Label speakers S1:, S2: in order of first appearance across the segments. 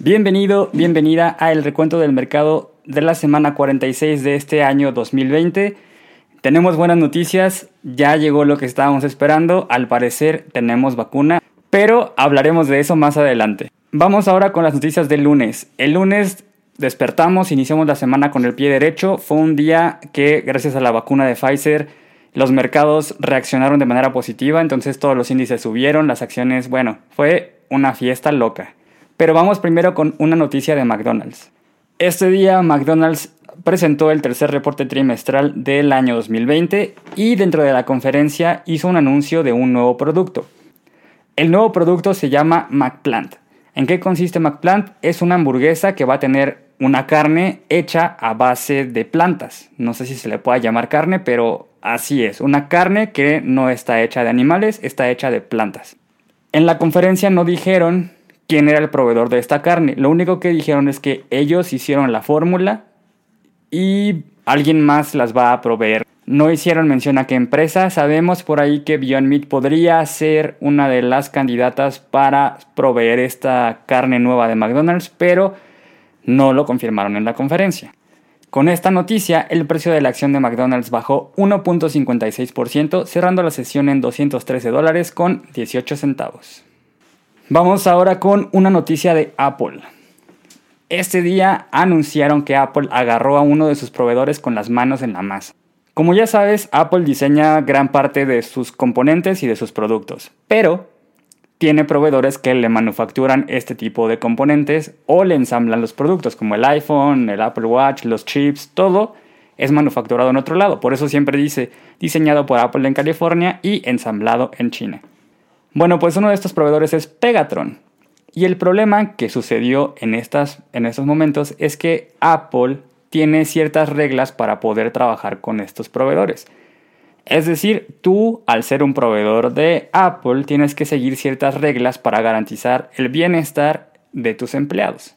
S1: Bienvenido, bienvenida a el recuento del mercado de la semana 46 de este año 2020. Tenemos buenas noticias, ya llegó lo que estábamos esperando, al parecer tenemos vacuna, pero hablaremos de eso más adelante. Vamos ahora con las noticias del lunes. El lunes despertamos, iniciamos la semana con el pie derecho, fue un día que gracias a la vacuna de Pfizer los mercados reaccionaron de manera positiva, entonces todos los índices subieron, las acciones, bueno, fue una fiesta loca. Pero vamos primero con una noticia de McDonald's. Este día McDonald's presentó el tercer reporte trimestral del año 2020 y dentro de la conferencia hizo un anuncio de un nuevo producto. El nuevo producto se llama McPlant. ¿En qué consiste McPlant? Es una hamburguesa que va a tener una carne hecha a base de plantas. No sé si se le puede llamar carne, pero así es. Una carne que no está hecha de animales, está hecha de plantas. En la conferencia no dijeron quién era el proveedor de esta carne. Lo único que dijeron es que ellos hicieron la fórmula y alguien más las va a proveer. No hicieron mención a qué empresa. Sabemos por ahí que Beyond Meat podría ser una de las candidatas para proveer esta carne nueva de McDonald's, pero no lo confirmaron en la conferencia. Con esta noticia, el precio de la acción de McDonald's bajó 1.56%, cerrando la sesión en 213 dólares con 18 centavos. Vamos ahora con una noticia de Apple. Este día anunciaron que Apple agarró a uno de sus proveedores con las manos en la masa. Como ya sabes, Apple diseña gran parte de sus componentes y de sus productos, pero tiene proveedores que le manufacturan este tipo de componentes o le ensamblan los productos, como el iPhone, el Apple Watch, los chips, todo es manufacturado en otro lado. Por eso siempre dice diseñado por Apple en California y ensamblado en China. Bueno, pues uno de estos proveedores es Pegatron. Y el problema que sucedió en, estas, en estos momentos es que Apple tiene ciertas reglas para poder trabajar con estos proveedores. Es decir, tú, al ser un proveedor de Apple, tienes que seguir ciertas reglas para garantizar el bienestar de tus empleados.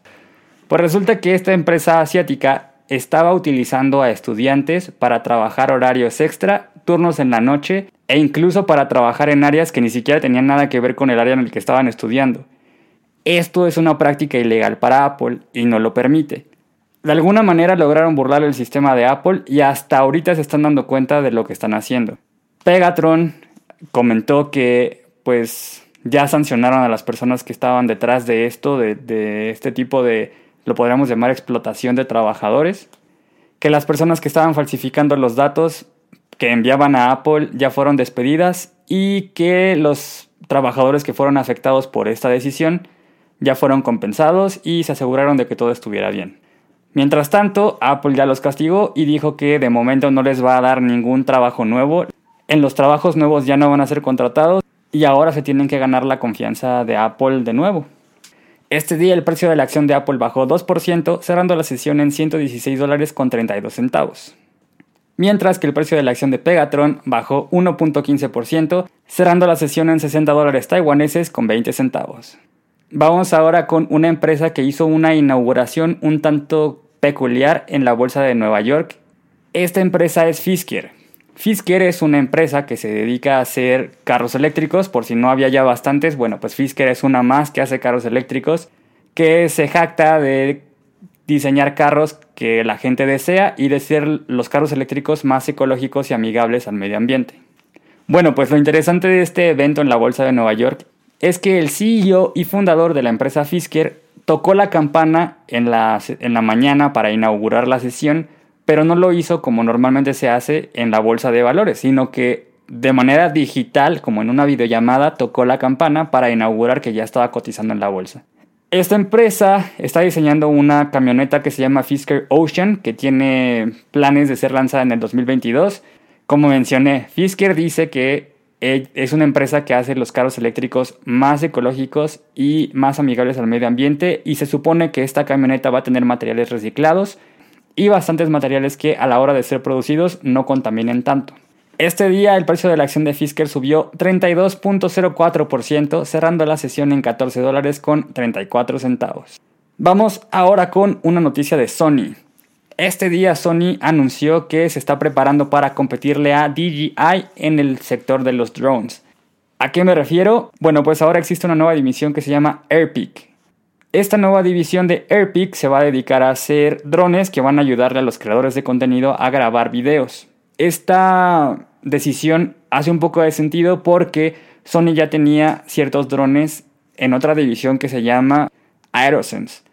S1: Pues resulta que esta empresa asiática estaba utilizando a estudiantes para trabajar horarios extra, turnos en la noche e incluso para trabajar en áreas que ni siquiera tenían nada que ver con el área en el que estaban estudiando. Esto es una práctica ilegal para Apple y no lo permite. De alguna manera lograron burlar el sistema de Apple y hasta ahorita se están dando cuenta de lo que están haciendo. Pegatron comentó que pues ya sancionaron a las personas que estaban detrás de esto, de, de este tipo de, lo podríamos llamar explotación de trabajadores, que las personas que estaban falsificando los datos que enviaban a Apple ya fueron despedidas y que los trabajadores que fueron afectados por esta decisión ya fueron compensados y se aseguraron de que todo estuviera bien. Mientras tanto, Apple ya los castigó y dijo que de momento no les va a dar ningún trabajo nuevo. En los trabajos nuevos ya no van a ser contratados y ahora se tienen que ganar la confianza de Apple de nuevo. Este día el precio de la acción de Apple bajó 2%, cerrando la sesión en 116 dólares con 32 centavos mientras que el precio de la acción de Pegatron bajó 1.15%, cerrando la sesión en 60 dólares taiwaneses con 20 centavos. Vamos ahora con una empresa que hizo una inauguración un tanto peculiar en la bolsa de Nueva York. Esta empresa es Fisker. Fisker es una empresa que se dedica a hacer carros eléctricos, por si no había ya bastantes, bueno, pues Fisker es una más que hace carros eléctricos, que se jacta de diseñar carros que la gente desea y de ser los carros eléctricos más ecológicos y amigables al medio ambiente. Bueno, pues lo interesante de este evento en la Bolsa de Nueva York es que el CEO y fundador de la empresa Fisker tocó la campana en la, en la mañana para inaugurar la sesión, pero no lo hizo como normalmente se hace en la Bolsa de Valores, sino que de manera digital, como en una videollamada, tocó la campana para inaugurar que ya estaba cotizando en la bolsa. Esta empresa está diseñando una camioneta que se llama Fisker Ocean, que tiene planes de ser lanzada en el 2022. Como mencioné, Fisker dice que e, es una empresa que hace los carros eléctricos más ecológicos y más amigables al medio ambiente y se supone que esta camioneta va a tener materiales reciclados y bastantes materiales que a la hora de ser producidos no contaminen tanto. Este día el precio de la acción de Fisker subió 32.04%, cerrando la sesión en 14 dólares con 34 centavos. Vamos ahora con una noticia de Sony. Este día Sony anunció que se está preparando para competirle a DJI en el sector de los drones. ¿A qué me refiero? Bueno, pues ahora existe una nueva división que se llama AirPic. Esta nueva división de Airpic se va a dedicar a hacer drones que van a ayudarle a los creadores de contenido a grabar videos. Esta decisión hace un poco de sentido porque Sony ya tenía ciertos drones en otra división que se llama Aerosense.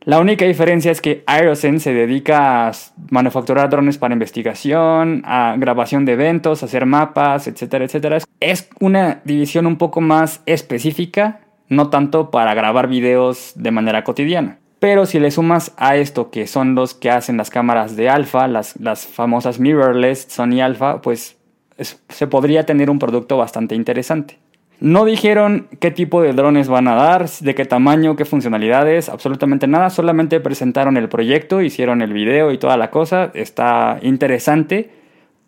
S1: La única diferencia es que Aerosense se dedica a manufacturar drones para investigación, a grabación de eventos, a hacer mapas, etcétera, etcétera. Es una división un poco más específica no tanto para grabar videos de manera cotidiana. Pero si le sumas a esto que son los que hacen las cámaras de alfa, las, las famosas mirrorless Sony Alpha, pues se podría tener un producto bastante interesante. No dijeron qué tipo de drones van a dar, de qué tamaño, qué funcionalidades, absolutamente nada, solamente presentaron el proyecto, hicieron el video y toda la cosa, está interesante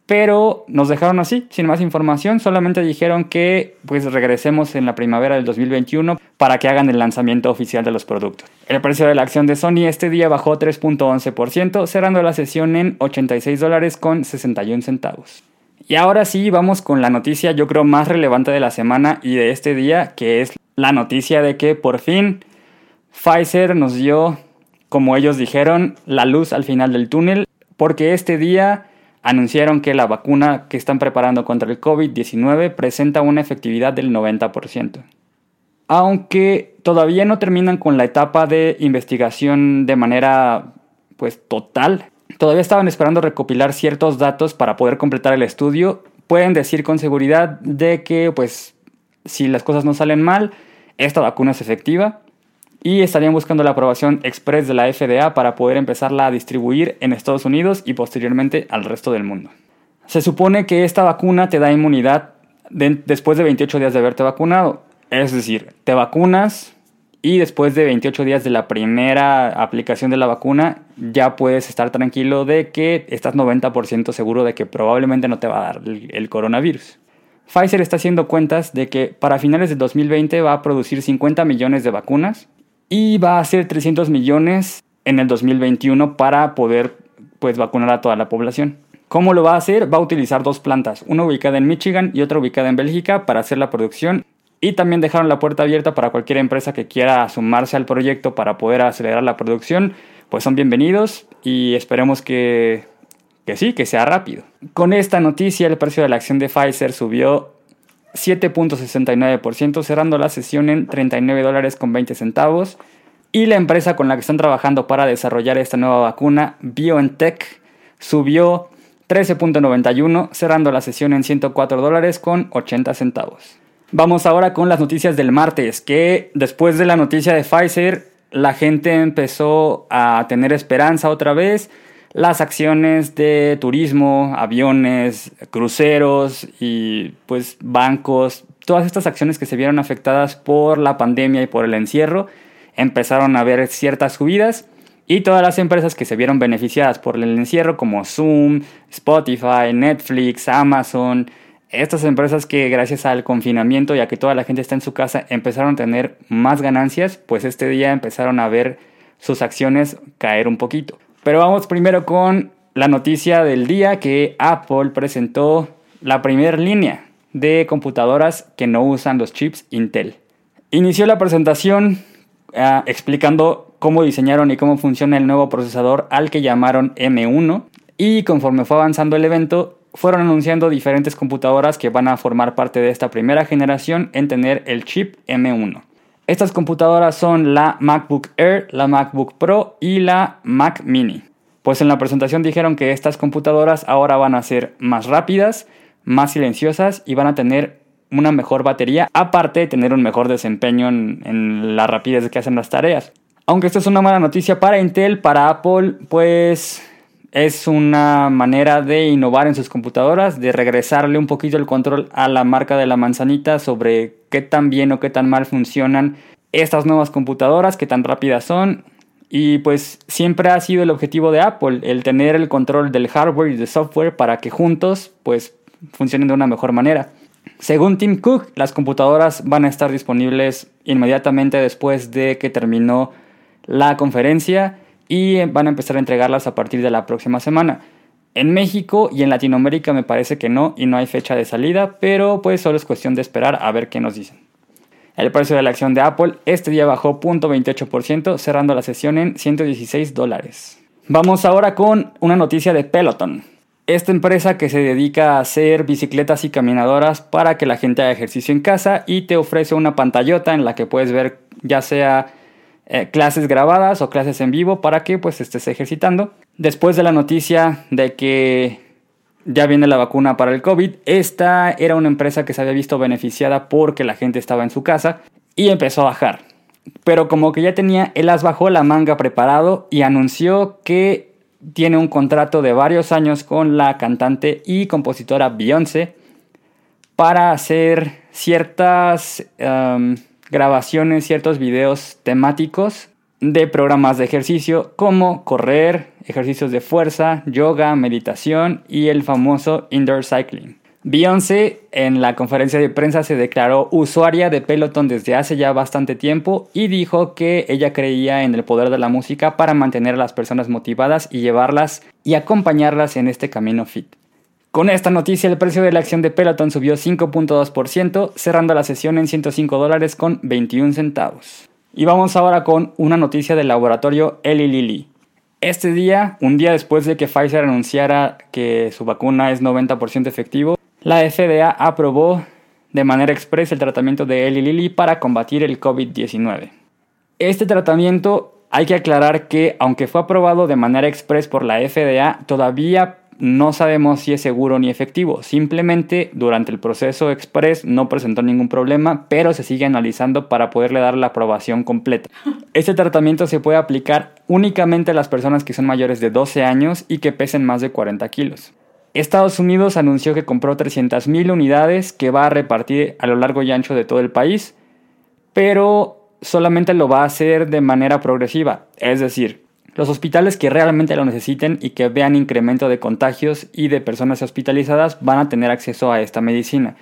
S1: pero nos dejaron así, sin más información, solamente dijeron que pues regresemos en la primavera del 2021 para que hagan el lanzamiento oficial de los productos. El precio de la acción de Sony este día bajó 3.11%, cerrando la sesión en 86 dólares con 61 centavos. Y ahora sí, vamos con la noticia yo creo más relevante de la semana y de este día, que es la noticia de que por fin Pfizer nos dio, como ellos dijeron, la luz al final del túnel, porque este día anunciaron que la vacuna que están preparando contra el COVID-19 presenta una efectividad del 90%. Aunque todavía no terminan con la etapa de investigación de manera pues total, todavía estaban esperando recopilar ciertos datos para poder completar el estudio, pueden decir con seguridad de que pues si las cosas no salen mal, esta vacuna es efectiva y estarían buscando la aprobación express de la FDA para poder empezarla a distribuir en Estados Unidos y posteriormente al resto del mundo. Se supone que esta vacuna te da inmunidad después de 28 días de haberte vacunado. Es decir, te vacunas y después de 28 días de la primera aplicación de la vacuna ya puedes estar tranquilo de que estás 90% seguro de que probablemente no te va a dar el coronavirus. Pfizer está haciendo cuentas de que para finales de 2020 va a producir 50 millones de vacunas y va a ser 300 millones en el 2021 para poder pues vacunar a toda la población. ¿Cómo lo va a hacer? Va a utilizar dos plantas, una ubicada en Michigan y otra ubicada en Bélgica para hacer la producción y también dejaron la puerta abierta para cualquier empresa que quiera sumarse al proyecto para poder acelerar la producción, pues son bienvenidos y esperemos que, que sí, que sea rápido. Con esta noticia el precio de la acción de Pfizer subió 7.69%, cerrando la sesión en 39 dólares con 20 centavos. Y la empresa con la que están trabajando para desarrollar esta nueva vacuna, BioNTech, subió 13.91, cerrando la sesión en 104 dólares con 80 centavos. Vamos ahora con las noticias del martes, que después de la noticia de Pfizer, la gente empezó a tener esperanza otra vez las acciones de turismo, aviones, cruceros y pues bancos, todas estas acciones que se vieron afectadas por la pandemia y por el encierro, empezaron a ver ciertas subidas y todas las empresas que se vieron beneficiadas por el encierro como Zoom, Spotify, Netflix, Amazon, estas empresas que gracias al confinamiento y a que toda la gente está en su casa empezaron a tener más ganancias, pues este día empezaron a ver sus acciones caer un poquito. Pero vamos primero con la noticia del día que Apple presentó la primera línea de computadoras que no usan los chips Intel. Inició la presentación ah, explicando cómo diseñaron y cómo funciona el nuevo procesador al que llamaron M1 y conforme fue avanzando el evento fueron anunciando diferentes computadoras que van a formar parte de esta primera generación en tener el chip M1. Estas computadoras son la MacBook Air, la MacBook Pro y la Mac Mini. Pues en la presentación dijeron que estas computadoras ahora van a ser más rápidas, más silenciosas y van a tener una mejor batería, aparte de tener un mejor desempeño en, la rapidez que hacen las tareas. Aunque esto es una mala noticia para Intel, para Apple, pues es una manera de innovar en sus computadoras, de regresarle un poquito el control a la marca de la manzanita sobre qué tan bien o qué tan mal funcionan estas nuevas computadoras, qué tan rápidas son. Y pues siempre ha sido el objetivo de Apple, el tener el control del hardware y del software para que juntos pues funcionen de una mejor manera. Según Tim Cook, las computadoras van a estar disponibles inmediatamente después de que terminó la conferencia y van a empezar a entregarlas a partir de la próxima semana. En México y en Latinoamérica me parece que no y no hay fecha de salida, pero pues solo es cuestión de esperar a ver qué nos dicen. El precio de la acción de Apple este día bajó 0.28%, cerrando la sesión en 116 dólares. Vamos ahora con una noticia de Peloton. Esta empresa que se dedica a hacer bicicletas y caminadoras para que la gente haga ejercicio en casa y te ofrece una pantallota en la que puedes ver ya sea eh, clases grabadas o clases en vivo para que pues estés ejercitando. Después de la noticia de que ya viene la vacuna para el COVID. Esta era una empresa que se había visto beneficiada porque la gente estaba en su casa y empezó a bajar. Pero como que ya tenía, él las bajó la manga preparado y anunció que tiene un contrato de varios años con la cantante y compositora Beyoncé para hacer ciertas grabaciones, ciertos videos temáticos de programas de ejercicio como correr, ejercicios de fuerza, yoga, meditación y el famoso indoor cycling. Beyoncé en la conferencia de prensa se declaró usuaria de Peloton desde hace ya bastante tiempo y dijo que ella creía en el poder de la música para mantener a las personas motivadas y llevarlas y acompañarlas en este camino fit. Con esta noticia el precio de la acción de Peloton subió 5.2%, cerrando la sesión en 105 dólares con 21 centavos. Y vamos ahora con una noticia del laboratorio Eli Lilly. Este día, un día después de que Pfizer anunciara que su vacuna es 90% efectivo, la FDA aprobó de manera expresa el tratamiento de Eli Lilly para combatir el COVID-19. Este tratamiento hay que aclarar que, aunque fue aprobado de manera express por la FDA, todavía no sabemos si es seguro ni efectivo. Simplemente durante el proceso express no presentó ningún problema, pero se sigue analizando para poderle dar la aprobación completa. Este tratamiento se puede aplicar únicamente a las personas que son mayores de 12 años y que pesen más de 40 kilos. Estados Unidos anunció que compró 300.000 unidades que va a repartir a lo largo y ancho de todo el país, pero solamente lo va a hacer de manera progresiva, es decir, los hospitales que realmente lo necesiten y que vean incremento de contagios y de personas hospitalizadas van a tener acceso a esta medicina.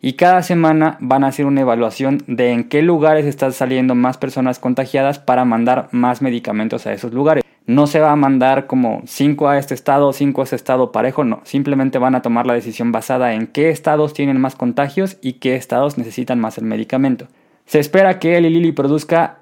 S1: Y cada semana van a hacer una evaluación de en qué lugares están saliendo más personas contagiadas para mandar más medicamentos a esos lugares. No se va a mandar como 5 a este estado, 5 a este estado parejo, no. Simplemente van a tomar la decisión basada en qué estados tienen más contagios y qué estados necesitan más el medicamento. Se espera que el Lilly produzca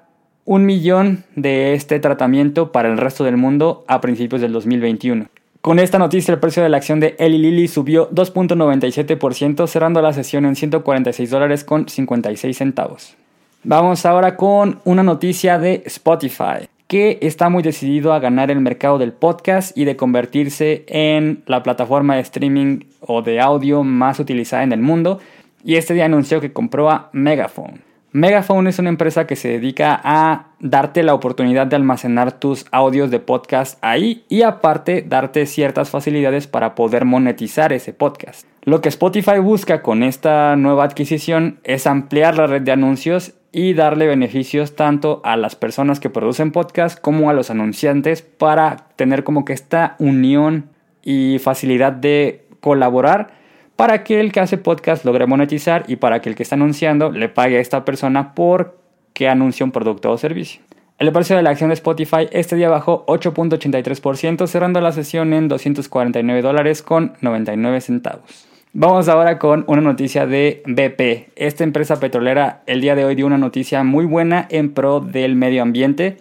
S1: un millón de este tratamiento para el resto del mundo a principios del 2021. Con esta noticia el precio de la acción de Eli Lilly subió 2.97% cerrando la sesión en 146 dólares con 56 centavos. Vamos ahora con una noticia de Spotify que está muy decidido a ganar el mercado del podcast y de convertirse en la plataforma de streaming o de audio más utilizada en el mundo y este día anunció que compró a Megaphone. Megaphone es una empresa que se dedica a darte la oportunidad de almacenar tus audios de podcast ahí y aparte darte ciertas facilidades para poder monetizar ese podcast. Lo que Spotify busca con esta nueva adquisición es ampliar la red de anuncios y darle beneficios tanto a las personas que producen podcast como a los anunciantes para tener como que esta unión y facilidad de colaborar para que el que hace podcast logre monetizar y para que el que está anunciando le pague a esta persona por que anuncia un producto o servicio. El precio de la acción de Spotify este día bajó 8.83%, cerrando la sesión en 249 dólares con 99 centavos. Vamos ahora con una noticia de BP. Esta empresa petrolera el día de hoy dio una noticia muy buena en pro del medio ambiente,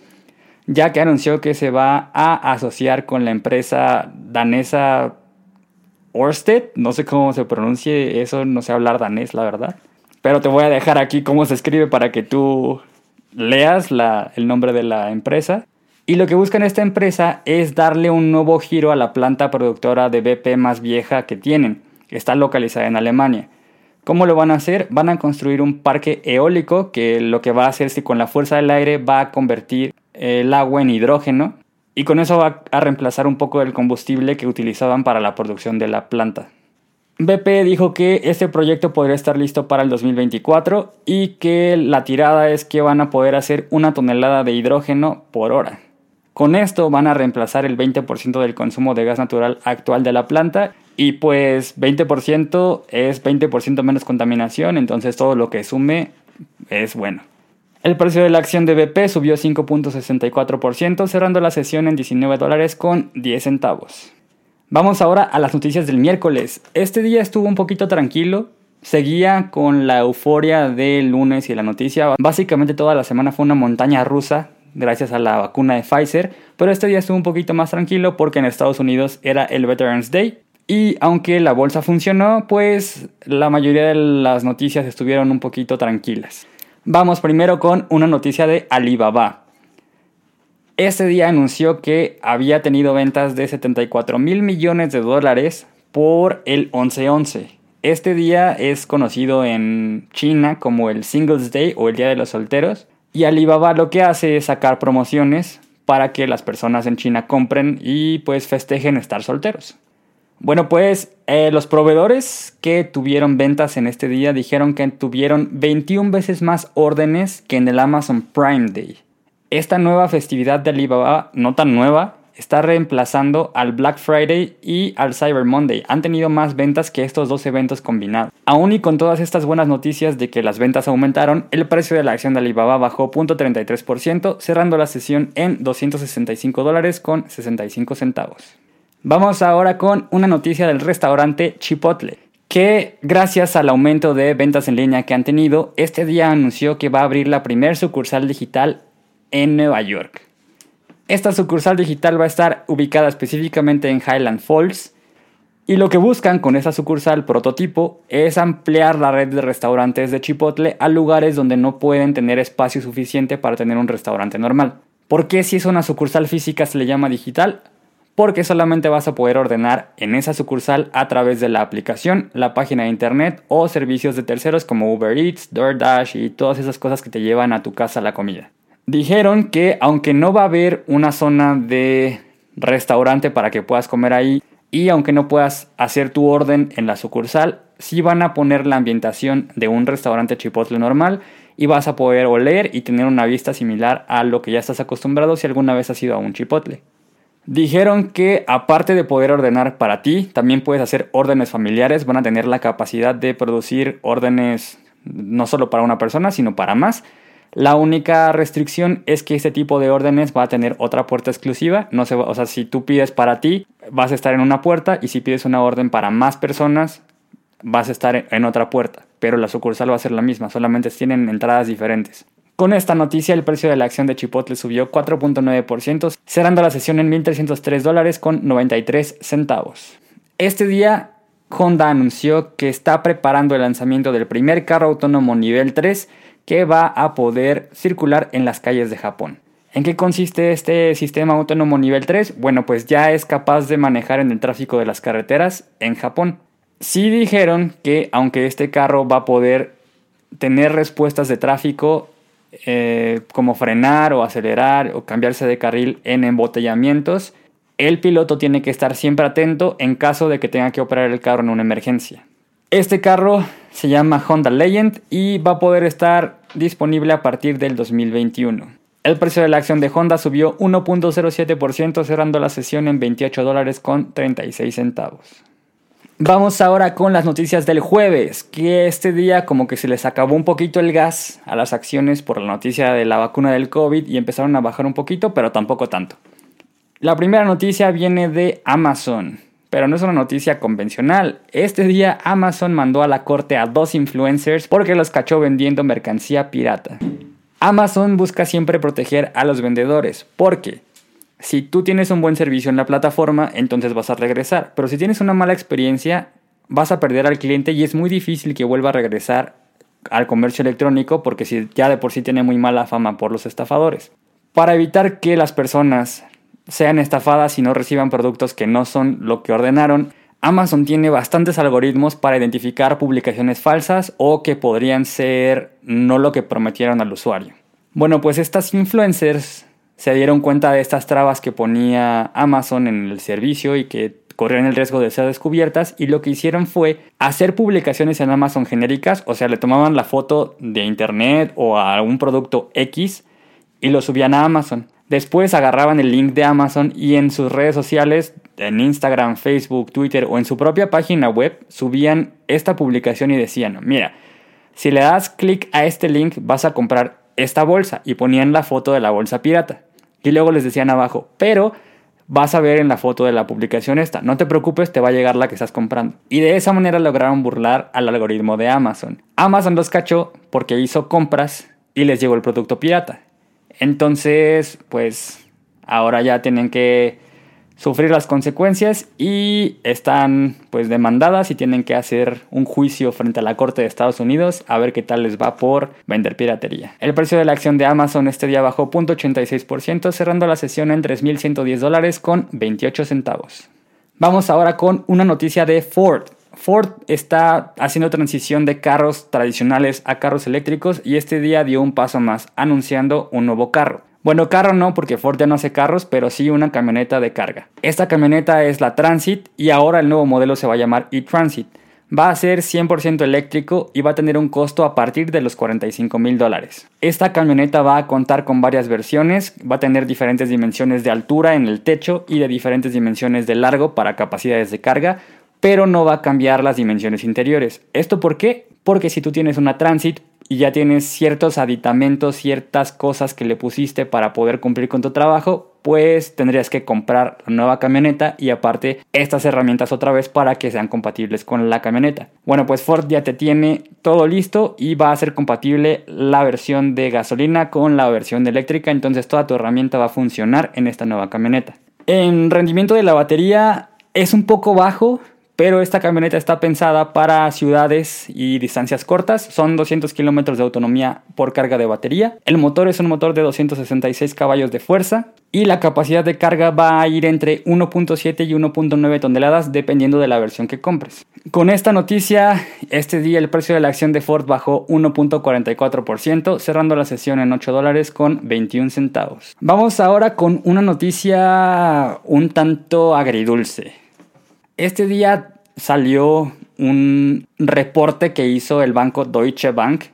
S1: ya que anunció que se va a asociar con la empresa danesa Orsted, no sé cómo se pronuncie eso, no sé hablar danés, la verdad. Pero te voy a dejar aquí cómo se escribe para que tú leas el nombre de la empresa. Y lo que buscan esta empresa es darle un nuevo giro a la planta productora de BP más vieja que tienen, está localizada en Alemania. ¿Cómo lo van a hacer? Van a construir un parque eólico que lo que va a hacer es que con la fuerza del aire va a convertir el agua en hidrógeno y con eso va a reemplazar un poco del combustible que utilizaban para la producción de la planta. BP dijo que este proyecto podría estar listo para el 2024 y que la tirada es que van a poder hacer una tonelada de hidrógeno por hora. Con esto van a reemplazar el 20% del consumo de gas natural actual de la planta y pues 20% es 20% menos contaminación, entonces todo lo que sume es bueno. El precio de la acción de BP subió 5.64%, cerrando la sesión en 19 dólares con 10 centavos. Vamos ahora a las noticias del miércoles. Este día estuvo un poquito tranquilo, seguía con la euforia del lunes y la noticia. Básicamente toda la semana fue una montaña rusa gracias a la vacuna de Pfizer, pero este día estuvo un poquito más tranquilo porque en Estados Unidos era el Veterans Day y aunque la bolsa funcionó, pues la mayoría de las noticias estuvieron un poquito tranquilas. Vamos primero con una noticia de Alibaba. Este día anunció que había tenido ventas de 74 mil millones de dólares por el 11-11. Este día es conocido en China como el Singles Day o el Día de los Solteros. Y Alibaba lo que hace es sacar promociones para que las personas en China compren y pues festejen estar solteros. Bueno, pues eh, los proveedores que tuvieron ventas en este día dijeron que tuvieron 21 veces más órdenes que en el Amazon Prime Day. Esta nueva festividad de Alibaba, no tan nueva, está reemplazando al Black Friday y al Cyber Monday. Han tenido más ventas que estos dos eventos combinados. Aún y con todas estas buenas noticias de que las ventas aumentaron, el precio de la acción de Alibaba bajó 0.33%, cerrando la sesión en 265 dólares con 65 centavos. Vamos ahora con una noticia del restaurante Chipotle que gracias al aumento de ventas en línea que han tenido, este día anunció que va a abrir la primer sucursal digital en Nueva York. Esta sucursal digital va a estar ubicada específicamente en Highland Falls y lo que buscan con esa sucursal prototipo es ampliar la red de restaurantes de Chipotle a lugares donde no pueden tener espacio suficiente para tener un restaurante normal. ¿Por qué si es una sucursal física se le llama digital? Porque solamente vas a poder ordenar en esa sucursal a través de la aplicación, la página de internet o servicios de terceros como Uber Eats, DoorDash y todas esas cosas que te llevan a tu casa la comida. Dijeron que aunque no va a haber una zona de restaurante para que puedas comer ahí y aunque no puedas hacer tu orden en la sucursal, sí van a poner la ambientación de un restaurante chipotle normal y vas a poder oler y tener una vista similar a lo que ya estás acostumbrado si alguna vez has ido a un chipotle. Dijeron que aparte de poder ordenar para ti, también puedes hacer órdenes familiares, van a tener la capacidad de producir órdenes no solo para una persona, sino para más. La única restricción es que este tipo de órdenes va a tener otra puerta exclusiva. No se o sea, si tú pides para ti, vas a estar en una puerta y si pides una orden para más personas, vas a estar en otra puerta. Pero la sucursal va a ser la misma, solamente tienen entradas diferentes. Con esta noticia, el precio de la acción de Chipotle subió 4.9%, cerrando la sesión en 1.303 dólares con 93 centavos. Este día, Honda anunció que está preparando el lanzamiento del primer carro autónomo nivel 3 que va a poder circular en las calles de Japón. ¿En qué consiste este sistema autónomo nivel 3? Bueno, pues ya es capaz de manejar en el tráfico de las carreteras en Japón. Sí dijeron que aunque este carro va a poder tener respuestas de tráfico eh, como frenar o acelerar o cambiarse de carril en embotellamientos, el piloto tiene que estar siempre atento en caso de que tenga que operar el carro en una emergencia. Este carro se llama Honda Legend y va a poder estar disponible a partir del 2021. El precio de la acción de Honda subió 1.07% cerrando la sesión en 28 dólares con 36 centavos. Vamos ahora con las noticias del jueves, que este día como que se les acabó un poquito el gas a las acciones por la noticia de la vacuna del COVID y empezaron a bajar un poquito, pero tampoco tanto. La primera noticia viene de Amazon, pero no es una noticia convencional. Este día Amazon mandó a la corte a dos influencers porque los cachó vendiendo mercancía pirata. Amazon busca siempre proteger a los vendedores, porque si tú tienes un buen servicio en la plataforma, entonces vas a regresar. Pero si tienes una mala experiencia, vas a perder al cliente y es muy difícil que vuelva a regresar al comercio electrónico porque si ya de por sí tiene muy mala fama por los estafadores. Para evitar que las personas sean estafadas y no reciban productos que no son lo que ordenaron, Amazon tiene bastantes algoritmos para identificar publicaciones falsas o que podrían ser no lo que prometieron al usuario. Bueno, pues estas influencers se dieron cuenta de estas trabas que ponía Amazon en el servicio y que corrían el riesgo de ser descubiertas y lo que hicieron fue hacer publicaciones en Amazon genéricas, o sea, le tomaban la foto de internet o a algún producto X y lo subían a Amazon. Después agarraban el link de Amazon y en sus redes sociales, en Instagram, Facebook, Twitter o en su propia página web, subían esta publicación y decían, mira, si le das clic a este link vas a comprar esta bolsa y ponían la foto de la bolsa pirata. Y luego les decían abajo, pero vas a ver en la foto de la publicación esta. No te preocupes, te va a llegar la que estás comprando. Y de esa manera lograron burlar al algoritmo de Amazon. Amazon los cachó porque hizo compras y les llegó el producto pirata. Entonces, pues ahora ya tienen que sufrir las consecuencias y están pues demandadas y tienen que hacer un juicio frente a la Corte de Estados Unidos a ver qué tal les va por vender piratería. El precio de la acción de Amazon este día bajó 0.86% cerrando la sesión en 3.110 dólares con 28 centavos. Vamos ahora con una noticia de Ford. Ford está haciendo transición de carros tradicionales a carros eléctricos y este día dio un paso más anunciando un nuevo carro. Bueno, carro no, porque Ford ya no hace carros, pero sí una camioneta de carga. Esta camioneta es la Transit y ahora el nuevo modelo se va a llamar e-Transit. Va a ser 100% eléctrico y va a tener un costo a partir de los 45 mil dólares. Esta camioneta va a contar con varias versiones, va a tener diferentes dimensiones de altura en el techo y de diferentes dimensiones de largo para capacidades de carga, pero no va a cambiar las dimensiones interiores. ¿Esto por qué? Porque si tú tienes una Transit y ya tienes ciertos aditamentos, ciertas cosas que le pusiste para poder cumplir con tu trabajo, pues tendrías que comprar la nueva camioneta y aparte estas herramientas otra vez para que sean compatibles con la camioneta. Bueno, pues Ford ya te tiene todo listo y va a ser compatible la versión de gasolina con la versión de eléctrica, entonces toda tu herramienta va a funcionar en esta nueva camioneta. En rendimiento de la batería es un poco bajo, pero esta camioneta está pensada para ciudades y distancias cortas. Son 200 kilómetros de autonomía por carga de batería. El motor es un motor de 266 caballos de fuerza y la capacidad de carga va a ir entre 1.7 y 1.9 toneladas dependiendo de la versión que compres. Con esta noticia, este día el precio de la acción de Ford bajó 1.44%, cerrando la sesión en 8 dólares con 21 centavos. Vamos ahora con una noticia un tanto agridulce. Este día salió un reporte que hizo el banco Deutsche Bank,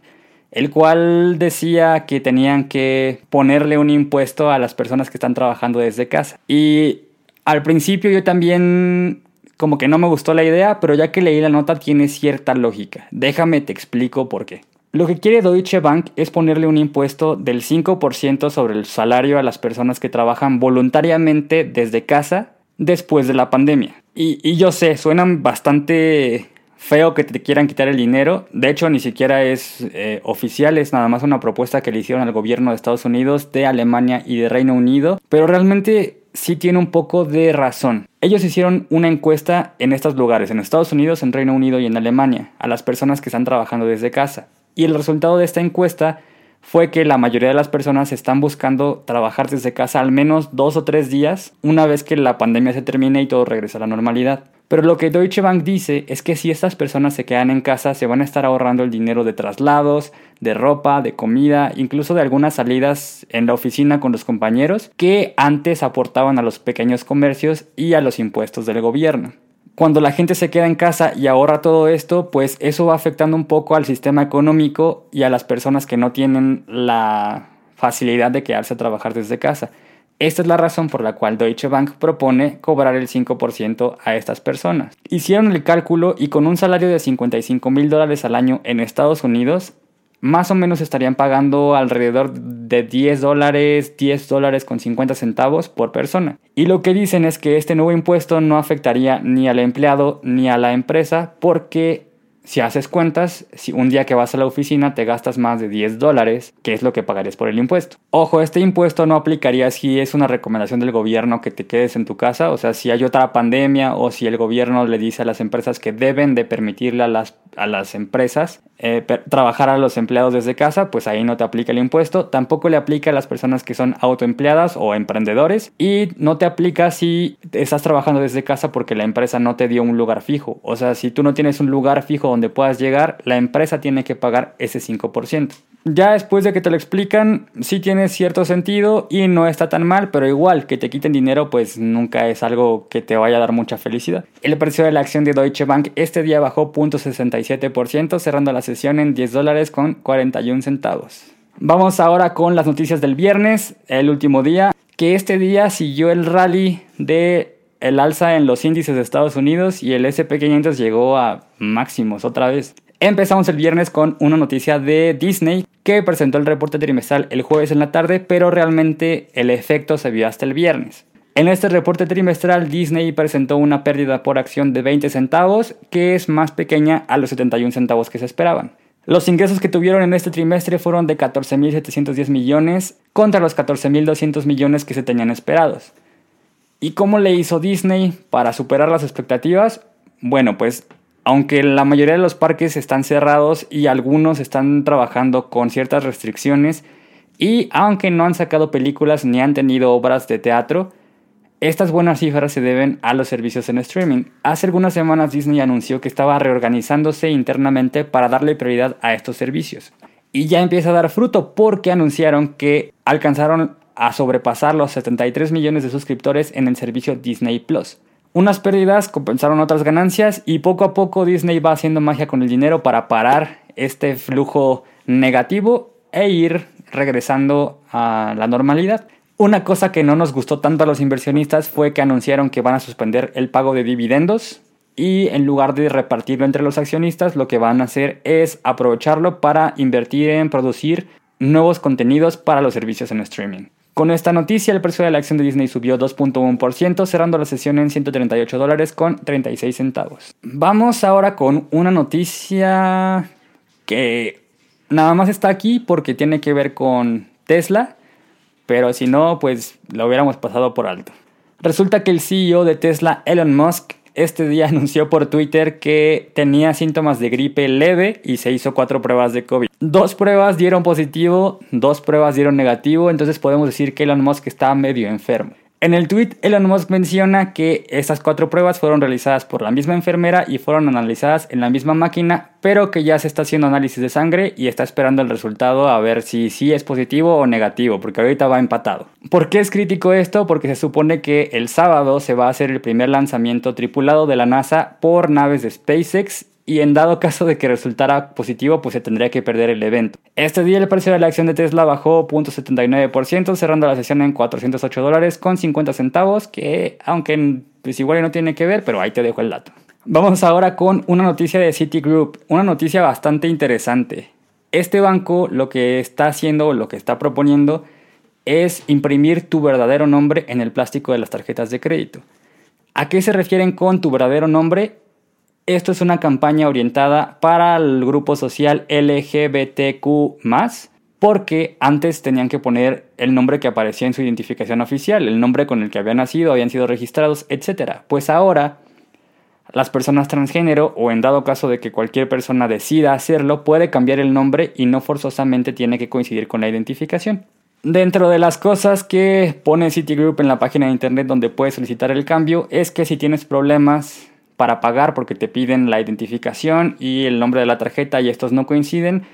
S1: el cual decía que tenían que ponerle un impuesto a las personas que están trabajando desde casa. Y al principio yo también como que no me gustó la idea, pero ya que leí la nota tiene cierta lógica. Déjame te explico por qué. Lo que quiere Deutsche Bank es ponerle un impuesto del 5% sobre el salario a las personas que trabajan voluntariamente desde casa después de la pandemia. Y, yo sé, suenan bastante feo que te quieran quitar el dinero. De hecho, ni siquiera es eh, oficial, es nada más una propuesta que le hicieron al gobierno de Estados Unidos, de Alemania y de Reino Unido. Pero realmente sí tiene un poco de razón. Ellos hicieron una encuesta en estos lugares, en Estados Unidos, en Reino Unido y en Alemania, a las personas que están trabajando desde casa. Y el resultado de esta encuesta fue que la mayoría de las personas están buscando trabajar desde casa al menos dos o tres días una vez que la pandemia se termine y todo regresa a la normalidad. Pero lo que Deutsche Bank dice es que si estas personas se quedan en casa se van a estar ahorrando el dinero de traslados, de ropa, de comida, incluso de algunas salidas en la oficina con los compañeros que antes aportaban a los pequeños comercios y a los impuestos del gobierno cuando la gente se queda en casa y ahorra todo esto, pues eso va afectando un poco al sistema económico y a las personas que no tienen la facilidad de quedarse a trabajar desde casa. Esta es la razón por la cual Deutsche Bank propone cobrar el 5% a estas personas. Hicieron el cálculo y con un salario de 55 mil dólares al año en Estados Unidos, más o menos estarían pagando alrededor de 10 dólares, 10 dólares con 50 centavos por persona. Y lo que dicen es que este nuevo impuesto no afectaría ni al empleado ni a la empresa porque si haces cuentas, si un día que vas a la oficina te gastas más de 10 dólares, ¿qué es lo que pagarías por el impuesto? Ojo, este impuesto no aplicaría si es una recomendación del gobierno que te quedes en tu casa, o sea, si hay otra pandemia o si el gobierno le dice a las empresas que deben de permitirle a las, a las empresas eh, trabajar a los empleados desde casa, pues ahí no te aplica el impuesto. Tampoco le aplica a las personas que son autoempleadas o emprendedores y no te aplica si estás trabajando desde casa porque la empresa no te dio un lugar fijo. O sea, si tú no tienes un lugar fijo donde puedas llegar, la empresa tiene que pagar ese 5%. Ya después de que te lo explican, sí tiene cierto sentido y no está tan mal, pero igual que te quiten dinero, pues nunca es algo que te vaya a dar mucha felicidad. El precio de la acción de Deutsche Bank este día bajó 0.67%, cerrando la sesión en 10 dólares con 41 centavos. Vamos ahora con las noticias del viernes, el último día, que este día siguió el rally de el alza en los índices de Estados Unidos y el SP500 llegó a máximos otra vez. Empezamos el viernes con una noticia de Disney que presentó el reporte trimestral el jueves en la tarde, pero realmente el efecto se vio hasta el viernes. En este reporte trimestral, Disney presentó una pérdida por acción de 20 centavos, que es más pequeña a los 71 centavos que se esperaban. Los ingresos que tuvieron en este trimestre fueron de 14.710 millones contra los 14.200 millones que se tenían esperados. ¿Y cómo le hizo Disney para superar las expectativas? Bueno, pues aunque la mayoría de los parques están cerrados y algunos están trabajando con ciertas restricciones, y aunque no han sacado películas ni han tenido obras de teatro, estas buenas cifras se deben a los servicios en streaming. Hace algunas semanas Disney anunció que estaba reorganizándose internamente para darle prioridad a estos servicios. Y ya empieza a dar fruto porque anunciaron que alcanzaron a sobrepasar los 73 millones de suscriptores en el servicio Disney Plus. Unas pérdidas compensaron otras ganancias y poco a poco Disney va haciendo magia con el dinero para parar este flujo negativo e ir regresando a la normalidad. Una cosa que no nos gustó tanto a los inversionistas fue que anunciaron que van a suspender el pago de dividendos y en lugar de repartirlo entre los accionistas, lo que van a hacer es aprovecharlo para invertir en producir nuevos contenidos para los servicios en streaming. Con esta noticia, el precio de la acción de Disney subió 2.1%, cerrando la sesión en 138 dólares con 36 centavos. Vamos ahora con una noticia que nada más está aquí porque tiene que ver con Tesla pero si no, pues lo hubiéramos pasado por alto. Resulta que el CEO de Tesla, Elon Musk, este día anunció por Twitter que tenía síntomas de gripe leve y se hizo cuatro pruebas de COVID. Dos pruebas dieron positivo, dos pruebas dieron negativo, entonces podemos decir que Elon Musk está medio enfermo. En el tweet, Elon Musk menciona que estas cuatro pruebas fueron realizadas por la misma enfermera y fueron analizadas en la misma máquina, pero que ya se está haciendo análisis de sangre y está esperando el resultado a ver si sí es positivo o negativo, porque ahorita va empatado. ¿Por qué es crítico esto? Porque se supone que el sábado se va a hacer el primer lanzamiento tripulado de la NASA por naves de SpaceX y en dado caso de que resultara positivo, pues se tendría que perder el evento. Este día el precio de la acción de Tesla bajó 0.79%, cerrando la sesión en 408 dólares con 50 centavos, que aunque pues igual no tiene que ver, pero ahí te dejo el dato. Vamos ahora con una noticia de Citigroup, una noticia bastante interesante. Este banco lo que está haciendo, lo que está proponiendo, es imprimir tu verdadero nombre en el plástico de las tarjetas de crédito. ¿A qué se refieren con tu verdadero nombre? Esto es una campaña orientada para el grupo social LGBTQ porque antes tenían que poner el nombre que aparecía en su identificación oficial, el nombre con el que habían nacido, habían sido registrados, etc. Pues ahora las personas transgénero o en dado caso de que cualquier persona decida hacerlo, puede cambiar el nombre y no forzosamente tiene que coincidir con la identificación. Dentro de las cosas que pone Citigroup en la página de internet donde puedes solicitar el cambio es que si tienes problemas para pagar porque te piden la identificación y el nombre de la tarjeta y estos no coinciden,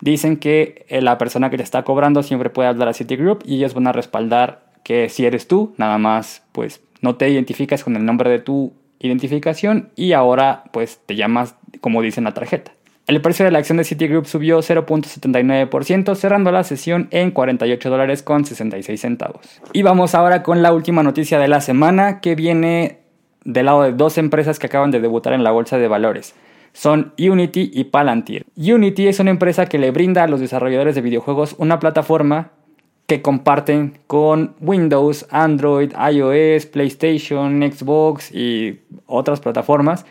S1: dicen que eh, la persona que te está cobrando siempre puede hablar a Citigroup y ellos van a respaldar que si eres tú, nada más pues no te identificas con el nombre de tu identificación y ahora pues te llamas como dice en la tarjeta. El precio de la acción de Citigroup subió 0.79%, cerrando la sesión en 48 dólares con 66 centavos. Y vamos ahora con la última noticia de la semana que viene del lado de dos empresas que acaban de debutar en la bolsa de valores. Son Unity y Palantir. Unity es una empresa que le brinda a los desarrolladores de videojuegos una plataforma que comparten con Windows, Android, iOS, PlayStation, Xbox y otras plataformas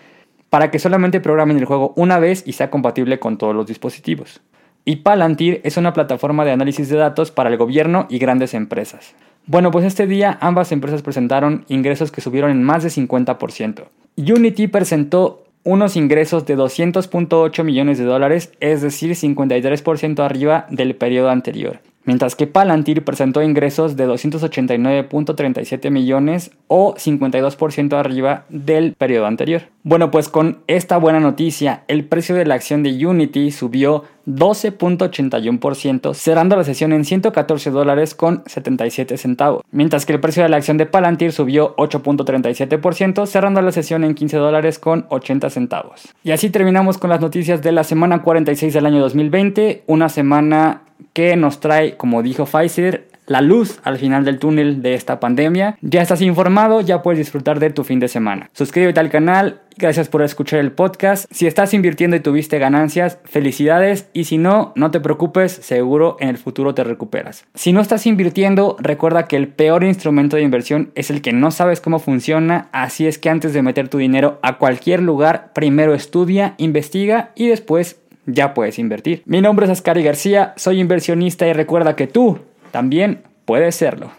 S1: para que solamente programen el juego una vez y sea compatible con todos los dispositivos. Y Palantir es una plataforma de análisis de datos para el gobierno y grandes empresas. Bueno, pues este día ambas empresas presentaron ingresos que subieron en más de 50%. Unity presentó unos ingresos de 200.8 millones de dólares, es decir, 53% arriba del periodo anterior mientras que Palantir presentó ingresos de 289.37 millones o 52% arriba del periodo anterior. Bueno, pues con esta buena noticia, el precio de la acción de Unity subió 12.81%, cerrando la sesión en 114 dólares con 77 centavos, mientras que el precio de la acción de Palantir subió 8.37%, cerrando la sesión en 15 dólares con 80 centavos. Y así terminamos con las noticias de la semana 46 del año 2020, una semana que nos trae, como dijo Pfizer, la luz al final del túnel de esta pandemia. Ya estás informado, ya puedes disfrutar de tu fin de semana. Suscríbete al canal, gracias por escuchar el podcast. Si estás invirtiendo y tuviste ganancias, felicidades y si no, no te preocupes, seguro en el futuro te recuperas. Si no estás invirtiendo, recuerda que el peor instrumento de inversión es el que no sabes cómo funciona, así es que antes de meter tu dinero a cualquier lugar, primero estudia, investiga y después ya puedes invertir. Mi nombre es Ascari García, soy inversionista y recuerda que tú también puedes serlo.